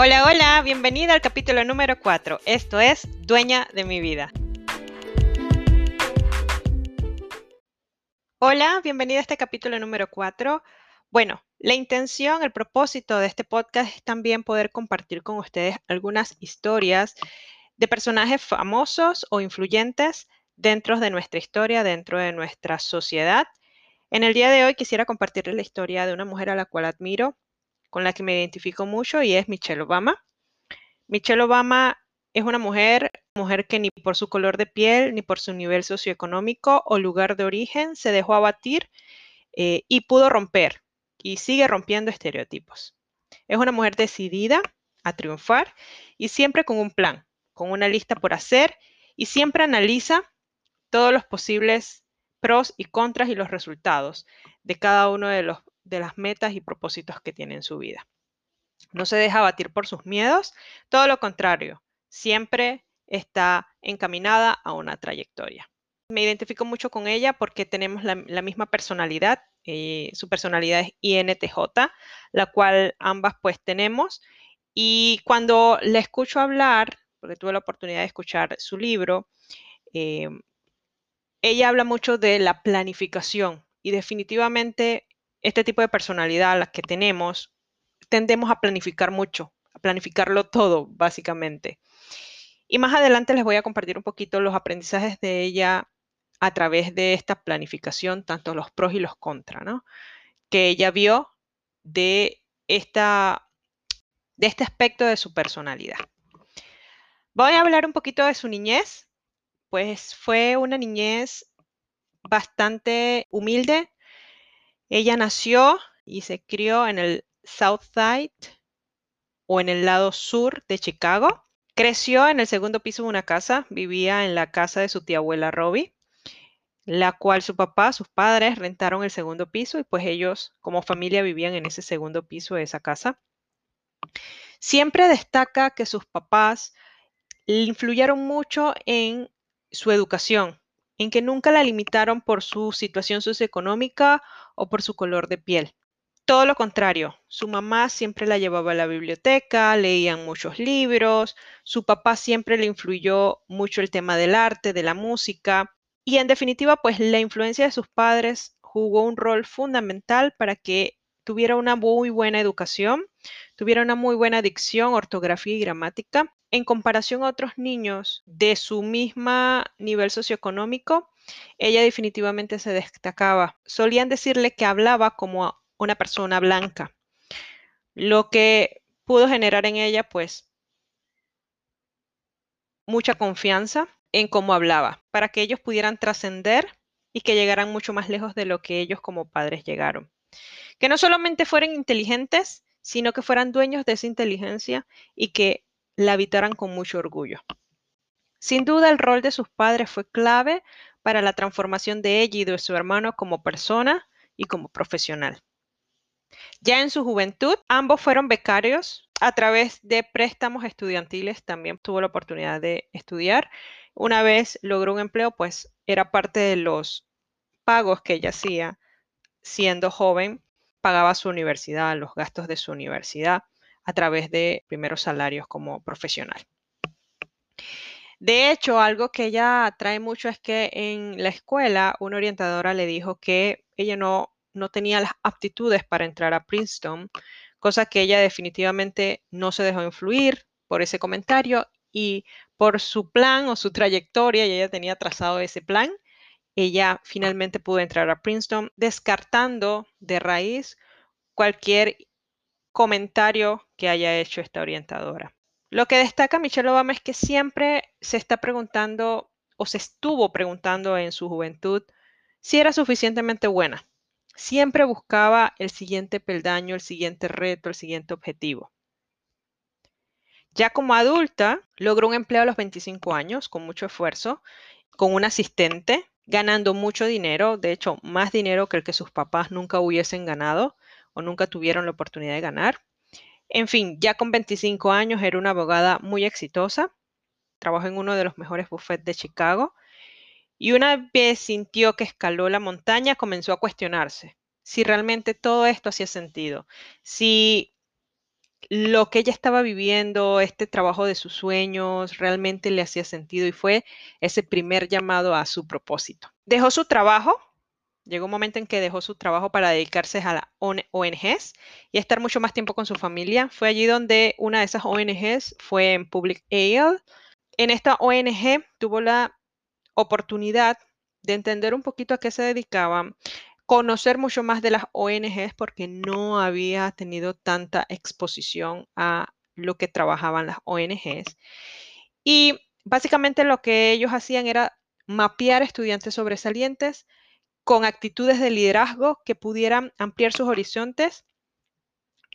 Hola, hola, bienvenida al capítulo número 4. Esto es Dueña de mi vida. Hola, bienvenida a este capítulo número 4. Bueno, la intención, el propósito de este podcast es también poder compartir con ustedes algunas historias de personajes famosos o influyentes dentro de nuestra historia, dentro de nuestra sociedad. En el día de hoy quisiera compartirles la historia de una mujer a la cual admiro, con la que me identifico mucho y es Michelle Obama. Michelle Obama es una mujer, mujer que ni por su color de piel, ni por su nivel socioeconómico o lugar de origen se dejó abatir eh, y pudo romper y sigue rompiendo estereotipos. Es una mujer decidida a triunfar y siempre con un plan, con una lista por hacer y siempre analiza todos los posibles pros y contras y los resultados de cada uno de los de las metas y propósitos que tiene en su vida. No se deja batir por sus miedos, todo lo contrario, siempre está encaminada a una trayectoria. Me identifico mucho con ella porque tenemos la, misma personalidad, eh, su personalidad es INTJ, la cual ambas pues tenemos. Y cuando la escucho hablar, porque tuve la oportunidad de escuchar su libro, eh, ella habla mucho de la planificación y definitivamente este tipo de personalidad, la que tenemos, tendemos a planificar mucho, a planificarlo todo, básicamente. Y más adelante les voy a compartir un poquito los aprendizajes de ella a través de esta planificación, tanto los pros y los contras, ¿no? Que ella vio de, esta, de este aspecto de su personalidad. Voy a hablar un poquito de su niñez. Pues fue una niñez bastante humilde, ella nació y se crió en el South Side o en el lado sur de Chicago. Creció en el segundo piso de una casa, vivía en la casa de su tía abuela Robbie, la cual su papá, sus padres rentaron el segundo piso y pues ellos como familia vivían en ese segundo piso de esa casa. Siempre destaca que sus papás influyeron mucho en su educación, en que nunca la limitaron por su situación socioeconómica o por su color de piel. Todo lo contrario, su mamá siempre la llevaba a la biblioteca, leían muchos libros, su papá siempre le influyó mucho el tema del arte, de la música, y en definitiva, pues la influencia de sus padres jugó un rol fundamental para que tuviera una muy buena educación, tuviera una muy buena dicción, ortografía y gramática, en comparación a otros niños de su misma nivel socioeconómico, ella definitivamente se destacaba. Solían decirle que hablaba como una persona blanca, lo que pudo generar en ella pues mucha confianza en cómo hablaba, para que ellos pudieran trascender y que llegaran mucho más lejos de lo que ellos como padres llegaron. Que no solamente fueran inteligentes, sino que fueran dueños de esa inteligencia y que la habitaran con mucho orgullo. Sin duda el rol de sus padres fue clave para la transformación de ella y de su hermano como persona y como profesional. Ya en su juventud, ambos fueron becarios a través de préstamos estudiantiles, también tuvo la oportunidad de estudiar. Una vez logró un empleo, pues era parte de los pagos que ella hacía siendo joven, pagaba su universidad, los gastos de su universidad a través de primeros salarios como profesional. De hecho, algo que ella trae mucho es que en la escuela una orientadora le dijo que ella no, no tenía las aptitudes para entrar a Princeton, cosa que ella definitivamente no se dejó influir por ese comentario y por su plan o su trayectoria, y ella tenía trazado ese plan, ella finalmente pudo entrar a Princeton, descartando de raíz cualquier comentario que haya hecho esta orientadora. Lo que destaca Michelle Obama es que siempre se está preguntando o se estuvo preguntando en su juventud si era suficientemente buena. Siempre buscaba el siguiente peldaño, el siguiente reto, el siguiente objetivo. Ya como adulta, logró un empleo a los 25 años con mucho esfuerzo, con un asistente, ganando mucho dinero, de hecho, más dinero que el que sus papás nunca hubiesen ganado o nunca tuvieron la oportunidad de ganar. En fin, ya con 25 años era una abogada muy exitosa, trabajó en uno de los mejores buffets de Chicago y una vez sintió que escaló la montaña, comenzó a cuestionarse si realmente todo esto hacía sentido, si lo que ella estaba viviendo, este trabajo de sus sueños, realmente le hacía sentido y fue ese primer llamado a su propósito. Dejó su trabajo, llegó un momento en que dejó su trabajo para dedicarse a las ONGs y estar mucho más tiempo con su familia. Fue allí donde una de esas ONGs fue en Public Aid. En esta ONG tuvo la oportunidad de entender un poquito a qué se dedicaban, conocer mucho más de las ONGs porque no había tenido tanta exposición a lo que trabajaban las ONGs. Y básicamente lo que ellos hacían era mapear estudiantes sobresalientes con actitudes de liderazgo que pudieran ampliar sus horizontes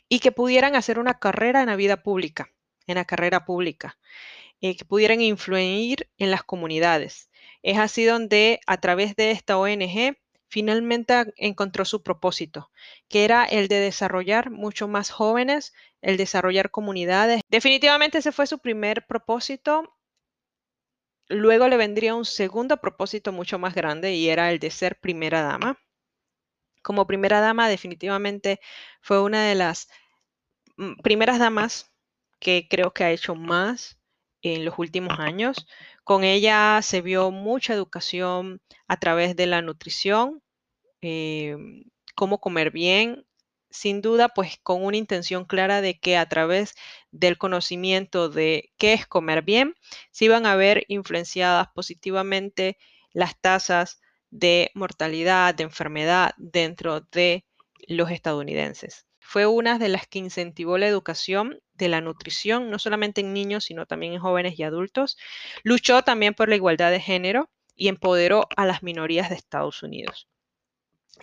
y que pudieran hacer una carrera en la vida pública, en la carrera pública, eh, que pudieran influir en las comunidades. Es así donde a través de esta ONG finalmente encontró su propósito, que era el de desarrollar mucho más jóvenes, el desarrollar comunidades. Definitivamente ese fue su primer propósito. Luego le vendría un segundo propósito mucho más grande y era el de ser primera dama. Como primera dama definitivamente fue una de las mm, primeras damas que creo que ha hecho más en los últimos años. Con ella se vio mucha educación a través de la nutrición, em, cómo comer bien, sin duda, pues con una intención clara de que a través del conocimiento de qué es comer bien, se iban a ver influenciadas positivamente las tasas de mortalidad, de enfermedad dentro de los estadounidenses. Fue una de las que incentivó la educación de la nutrición, no solamente en niños, sino también en jóvenes y adultos. Luchó también por la igualdad de género y empoderó a las minorías de Estados Unidos.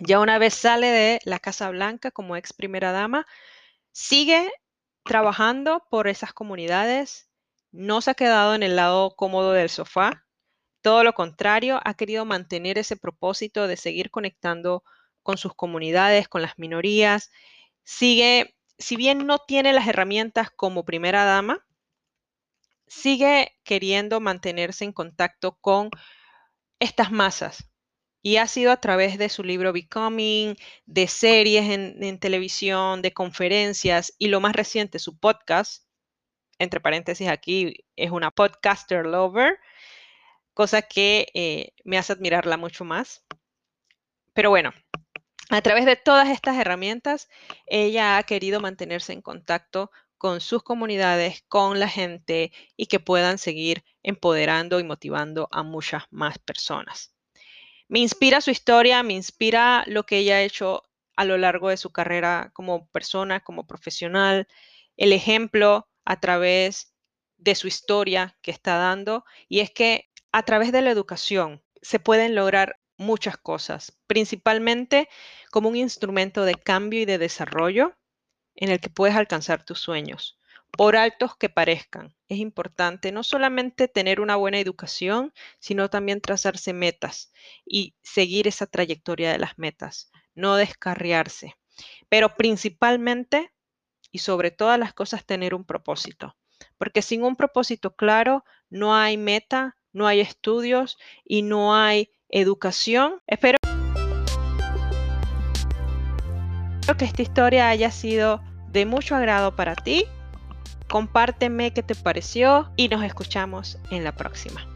Ya una vez sale de la Casa Blanca como ex primera dama, sigue trabajando por esas comunidades, no se ha quedado en el lado cómodo del sofá, todo lo contrario, ha querido mantener ese propósito de seguir conectando con sus comunidades, con las minorías, sigue si bien no tiene las herramientas como primera dama, sigue queriendo mantenerse en contacto con estas masas. Y ha sido a través de su libro Becoming, de series en, televisión, de conferencias y lo más reciente, su podcast, entre paréntesis aquí, es una podcaster lover, cosa que eh, me hace admirarla mucho más. Pero bueno, a través de todas estas herramientas, ella ha querido mantenerse en contacto con sus comunidades, con la gente y que puedan seguir empoderando y motivando a muchas más personas. Me inspira su historia, me inspira lo que ella ha hecho a lo largo de su carrera como persona, como profesional, el ejemplo a través de su historia que está dando. Y es que a través de la educación se pueden lograr muchas cosas, principalmente como un instrumento de cambio y de desarrollo en el que puedes alcanzar tus sueños, por altos que parezcan. Es importante no solamente tener una buena educación, sino también trazarse metas y seguir esa trayectoria de las metas, no descarriarse, pero principalmente y sobre todas las cosas tener un propósito, porque sin un propósito claro no hay meta, no hay estudios y no hay educación. Espero que esta historia haya sido de mucho agrado para ti. Compárteme qué te pareció y nos escuchamos en la próxima.